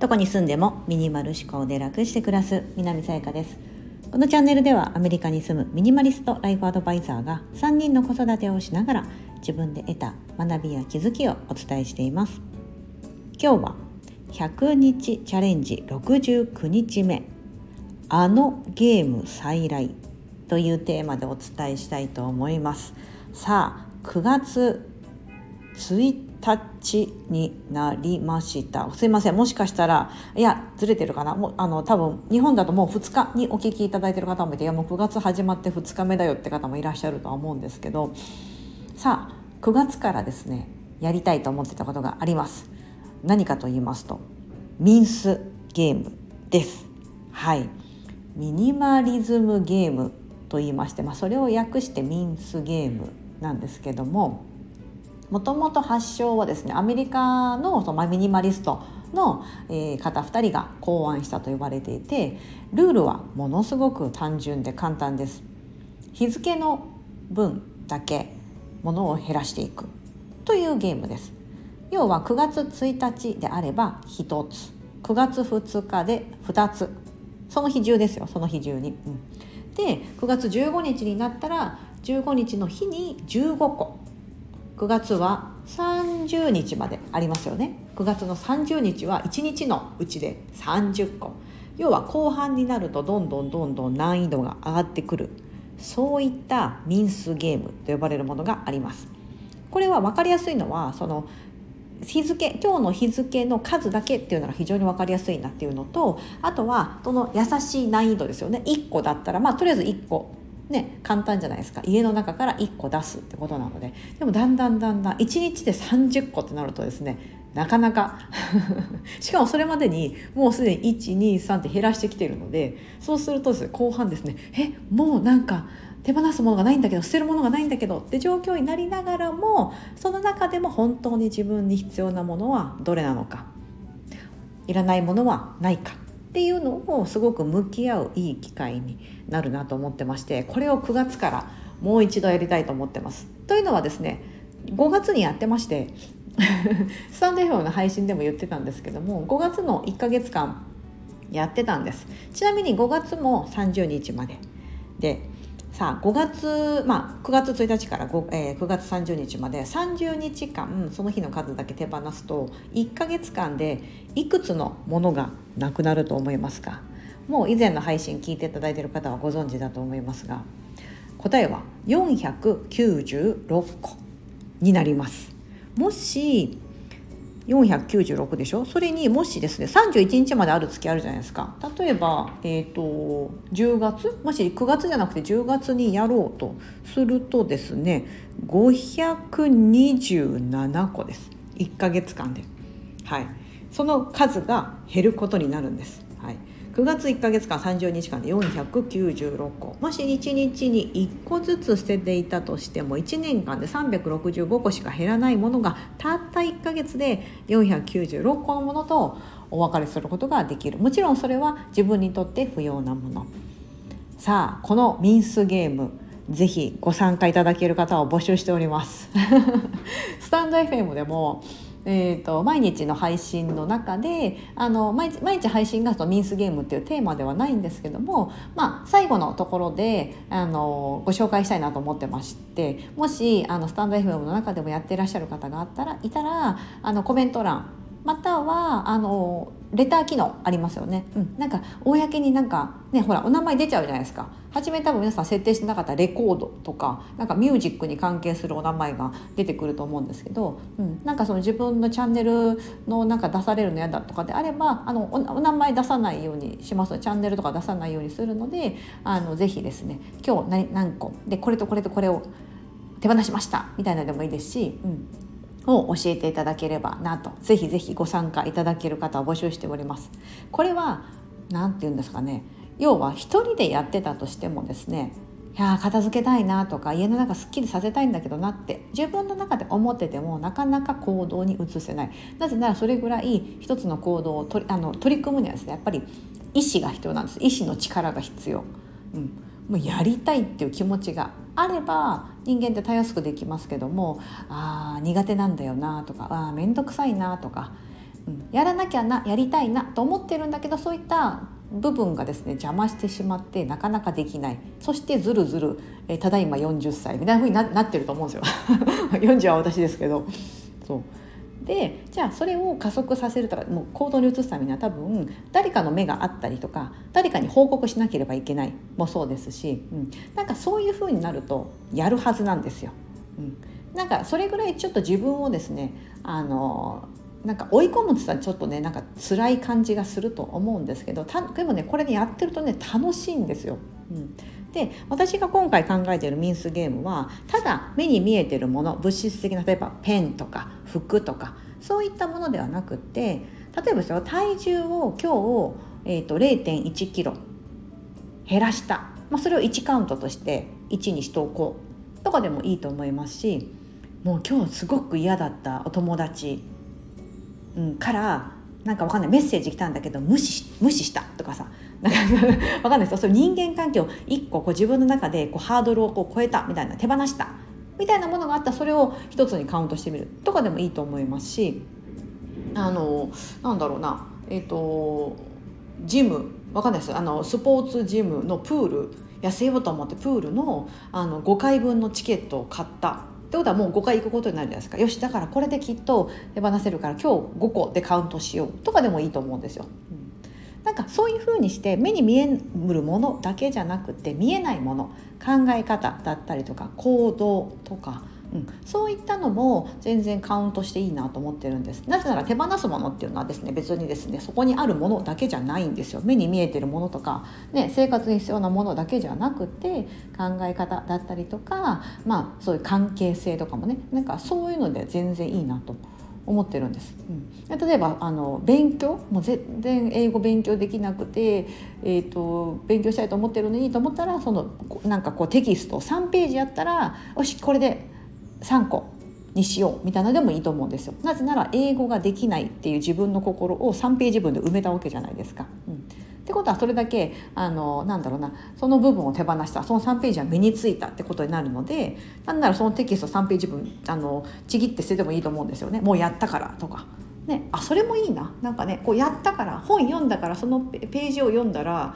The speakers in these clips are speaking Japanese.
どこに住んでもミニマル思考で楽して暮らす南さやかです。このチャンネルではアメリカに住むミニマリストライフアドバイザーが3人の子育てをしながら自分で得た学びや気づきをお伝えしています。今日は100日チャレンジ69日目あのゲーム再来というテーマでお伝えしたいと思います。さあ9月1タッチになりました。すいません。もしかしたらいやずれてるかな？もうあの多分日本だともう2日にお聞きいただいてる方もいていやもう9月始まって2日目だよって方もいらっしゃるとは思うんですけど。さあ9月からですねやりたいと思ってたことがあります。何かと言いますとミンスゲームです。はい。ミニマリズムゲームと言いまして、まあ、それを訳してミンスゲームなんですけどももともと発祥はですねアメリカのそのミニマリストの、え、方2人が考案したと言われていてルールはものすごく単純で簡単です。日付の分だけものを減らしていくというゲームです。要は9月1日であれば1つ9月2日で2つその日中ですよその日中に。うん、で9月15日になったら15日の日に15個9月は30日までありますよね。9月の30日は1日のうちで30個。要は後半になるとどんどんどんどん難易度が上がってくる。そういったミンスゲームと呼ばれるものがあります。これは分かりやすいのはその日付今日の日付の数だけっていうのが非常に分かりやすいなっていうのとあとはその優しい難易度ですよね。1個だったらまあとりあえず1個ね、簡単じゃないですか。家の中から1個出すってことなので。でもだんだんだんだん1日で30個ってなるとですねなかなか。しかもそれまでにもうすでに123って減らしてきているのでそうするとですね後半ですねえもうなんか手放すものがないんだけど捨てるものがないんだけどって状況になりながらもその中でも本当に自分に必要なものはどれなのか。いらないものはないか。っていうのをすごく向き合ういい機会になるなと思ってましてこれを9月からもう一度やりたいと思ってます。というのはですね5月にやってまして スタンド FM の配信でも言ってたんですけども5月の1ヶ月間やってたんですちなみに5月も30日まででさあ5月、まあ、9月1日から 5,、えー、9月30日まで30日間その日の数だけ手放すと1ヶ月間でいくつのものがなくなると思いますか？もう以前の配信聞いていただいている方はご存知だと思いますが答えは496個になります。もし496でしょ？それにもしですね31日まである月あるじゃないですか。例えば、えーと、10月？もし9月じゃなくて10月にやろうとするとですね527個です。1ヶ月間で。はい。その数が減ることになるんです。9月1か月間30日間で496個もし1日に1個ずつ捨てていたとしても1年間で365個しか減らないものがたった1か月で496個のものとお別れすることができる。もちろんそれは自分にとって不要なもの。さあこのミンスゲームぜひご参加いただける方を募集しております。スタンド FM でもえーと、毎日の配信の中であの毎毎日配信がそのミンスゲームっていうテーマではないんですけども、まあ、最後のところであのご紹介したいなと思ってましてもしあのスタンド FM の中でもやってらっしゃる方があったらいたらあのコメント欄またはあのレター機能ありますよね、うん、なんか公になんかねほらお名前出ちゃうじゃないですか。初め多分皆さん設定してなかったレコードとかなんかミュージックに関係するお名前が出てくると思うんですけど、うん、なんかその自分のチャンネルのなんか出されるの嫌だとかであればあのお名前出さないようにします。チャンネルとか出さないようにするのであのぜひですね今日何何個でこれとこれとこれを手放しましたみたいなでもいいですし、うん、を教えていただければなと。ぜひぜひご参加いただける方を募集しております。これは何て言うんですかね。要は一人でやってたとしてもですねいや片付けたいなとか家の中すっきりさせたいんだけどなって自分の中で思っててもなかなか行動に移せない。なぜならそれぐらい一つの行動を取りあの取り組むにはですねやっぱり意志が必要なんです。意志の力が必要、うん、もうやりたいっていう気持ちがあれば人間ってたやすくできますけどもあ苦手なんだよなとかあ面倒くさいなとか、うん、やらなきゃなやりたいなと思ってるんだけどそういった部分がですね邪魔してしまってなかなかできない。そしてずるずる、えただいま40歳みたいな風になってると思うんですよ。40は私ですけど。そう。でじゃあそれを加速させるとかもう行動に移すためには多分誰かの目があったりとか誰かに報告しなければいけないもそうですし、うん、なんかそういうふうになるとやるはずなんですよ。うん、なんかそれぐらいちょっと自分をですねあのなんか追い込むって言ったらちょっとねなんか辛い感じがすると思うんですけどたでもねこれねやってるとね楽しいんですよ。うん、で私が今回考えているミンスゲームはただ目に見えてるもの物質的な例えばペンとか服とかそういったものではなくって例えばですよ体重を今日、えーと、0 1キロ減らした、まあ、それを1カウントとして1にしておこう。とかでもいいと思いますしもう今日すごく嫌だったお友達、うん、からなんかわかんないメッセージ来たんだけど無視無視したとかさ わかんないですよ。それ人間関係を1個こう自分の中でこうハードルをこう超えたみたいな手放したみたいなものがあったそれを一つにカウントしてみる。とかでもいいと思いますしあのなんだろうなえっ、ー、とジムわかんないですあのスポーツジムのプール痩せようと思ってプールのあの5回分のチケットを買った。ってことはもう5回行くことになるじゃないですか。よしだからこれできっと手放せるから今日5個でカウントしよう。とかでもいいと思うんですよ。うんなんかそういうふうにして目に見えるものだけじゃなくて見えないもの考え方だったりとか行動とか、うん、そういったのも全然カウントしていいなと思ってるんです。なぜなら手放すものっていうのはですね別にですねそこにあるものだけじゃないんですよ。目に見えてるものとか、ね、生活に必要なものだけじゃなくて考え方だったりとかまあそういう関係性とかもねなんかそういうので全然いいなと思ってるんです。うん、例えばあの勉強もう全然英語勉強できなくて、えーと、勉強したいと思ってるのにと思ったらそのなんかこうテキスト3ページやったらよしこれで3個にしようみたいなでもいいと思うんですよ。なぜなら英語ができないっていう自分の心を3ページ分で埋めたわけじゃないですか。うんってことはそれだけあのなんだろうなその部分を手放したその3ページは身についたってことになるのでなんならそのテキスト3ページ分あのちぎって捨ててもいいと思うんですよね。もうやったからとか。ね、あそれもいいな。なんかねこうやったから本読んだからそのページを読んだら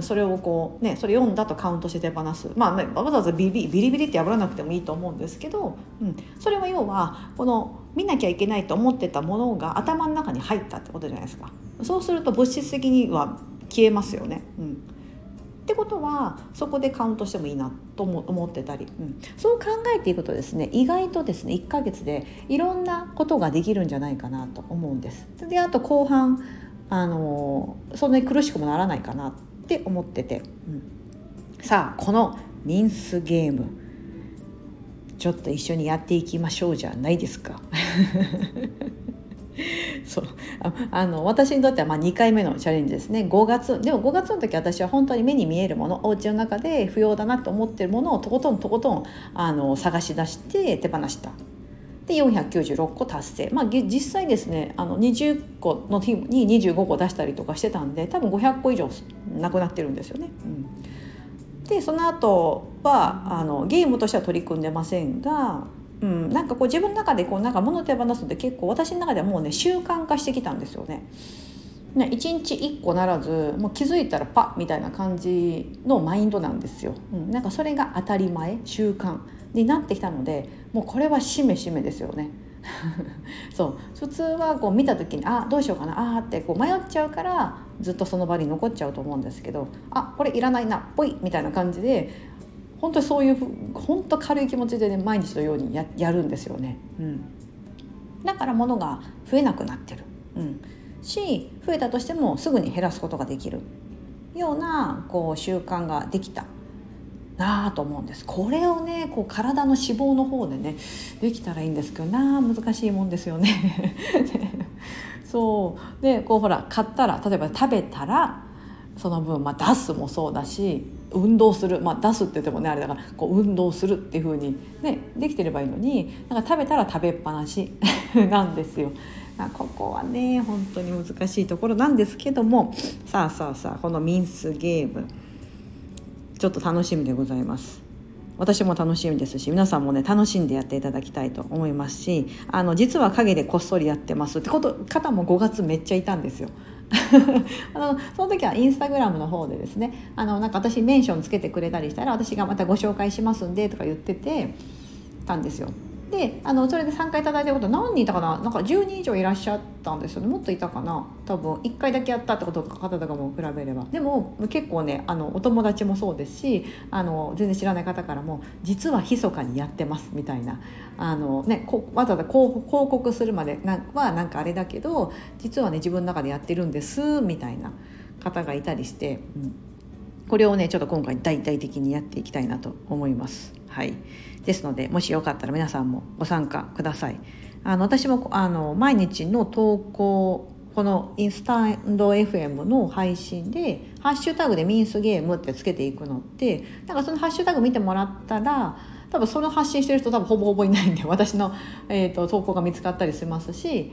それをこうねそれ読んだとカウントして手放す。まあ、ね、わざわざビリビリビリって破らなくてもいいと思うんですけど、うん、それは要はこの見なきゃいけないと思ってたものが頭の中に入ったってことじゃないですか。そうすると物質的には消えますよね。うんってことはそこでカウントしてもいいなと思ってたり、うん、そう考えていくとですね意外とですね1ヶ月でいろんなことができるんじゃないかなと思うんです。であと後半あのそんなに苦しくもならないかなって思ってて、うん、さあこのミンスゲームちょっと一緒にやっていきましょうじゃないですか。そう。あの私にとってはまあ2回目のチャレンジですね。5月でも5月の時私は本当に目に見えるものお家の中で不要だなと思ってるものをとことんとことんあの探し出して手放した。で496個達成。まあ実際ですねあの20個の日に25個出したりとかしてたんで多分500個以上なくなってるんですよね。うん。でその後はあのゲームとしては取り組んでませんがうん、なんかこう自分の中でこうなんか物手放すのって結構私の中ではもうね習慣化してきたんですよね。ね1日1個ならずもう気づいたらパッみたいな感じのマインドなんですよ。うん、なんかそれが当たり前習慣になってきたのでもうこれはしめしめですよね。そう普通はこう見た時にあどうしようかなあってこう迷っちゃうからずっとその場に残っちゃうと思うんですけどあこれいらないなぽいみたいな感じで本当にそういう本当軽い気持ちでね毎日のようにややるんですよね、うん、だから物が増えなくなってる、うん、し増えたとしてもすぐに減らすことができるようなこう習慣ができた。なあと思うんです。これをねこう体の脂肪の方でねできたらいいんですけどなあ難しいもんですよね。そう。でこうほら買ったら例えば食べたらその分、まあ、出すもそうだし運動する、まあ、出すって言ってもねあれだからこう運動するっていう風にねできてればいいのになんか食べたら食べっぱなし なんですよ。ここはね本当に難しいところなんですけどもさあさあさあこのミンスゲームちょっと楽しみでございます私も楽しみですし皆さんもね楽しんでやっていただきたいと思いますしあの実は陰でこっそりやってますってこと方も5月めっちゃいたんですよ。あのその時はインスタグラムの方でですねあのなんか私メンションつけてくれたりしたら私がまたご紹介しますんでとか言っててたんですよ。であのそれで参加いただいたこと何人いたかな？なんか10人以上いらっしゃったんですよね。もっといたかな？多分。1回だけやったってことか方とかも比べれば。でも結構ねあのお友達もそうですしあの全然知らない方からも実は密かにやってますみたいな。あの、ね、わざわざ広告するまでなはなんかあれだけど実はね自分の中でやってるんですみたいな方がいたりして、うん、これをねちょっと今回大々的にやっていきたいなと思います。はいですのでもしよかったら皆さんもご参加ください。あの私もあの毎日の投稿このインスタンド FM の配信で「ハッシュタグでミンスゲーム」ってつけていくのってなんかそのハッシュタグ見てもらったら多分その発信してる人多分ほぼほぼいないんで私の、えーと投稿が見つかったりしますし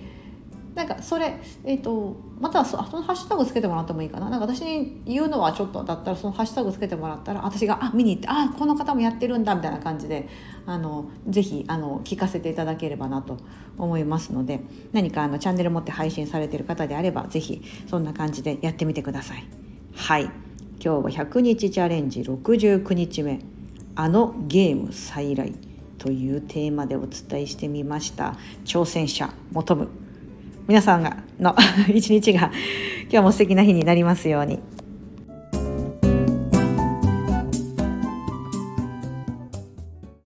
なんかそれ、えーと、またそのハッシュタグつけてもらってもいいかな。なんか私に言うのはちょっとだったらそのハッシュタグつけてもらったら私があ見に行ってあこの方もやってるんだみたいな感じであのぜひあの聞かせていただければなと思いますので何かあのチャンネル持って配信されてる方であればぜひそんな感じでやってみてください。はい。今日は100日チャレンジ69日目。あのゲーム再来というテーマでお伝えしてみました。挑戦者求む。皆さんがの 一日が今日も素敵な日になりますように。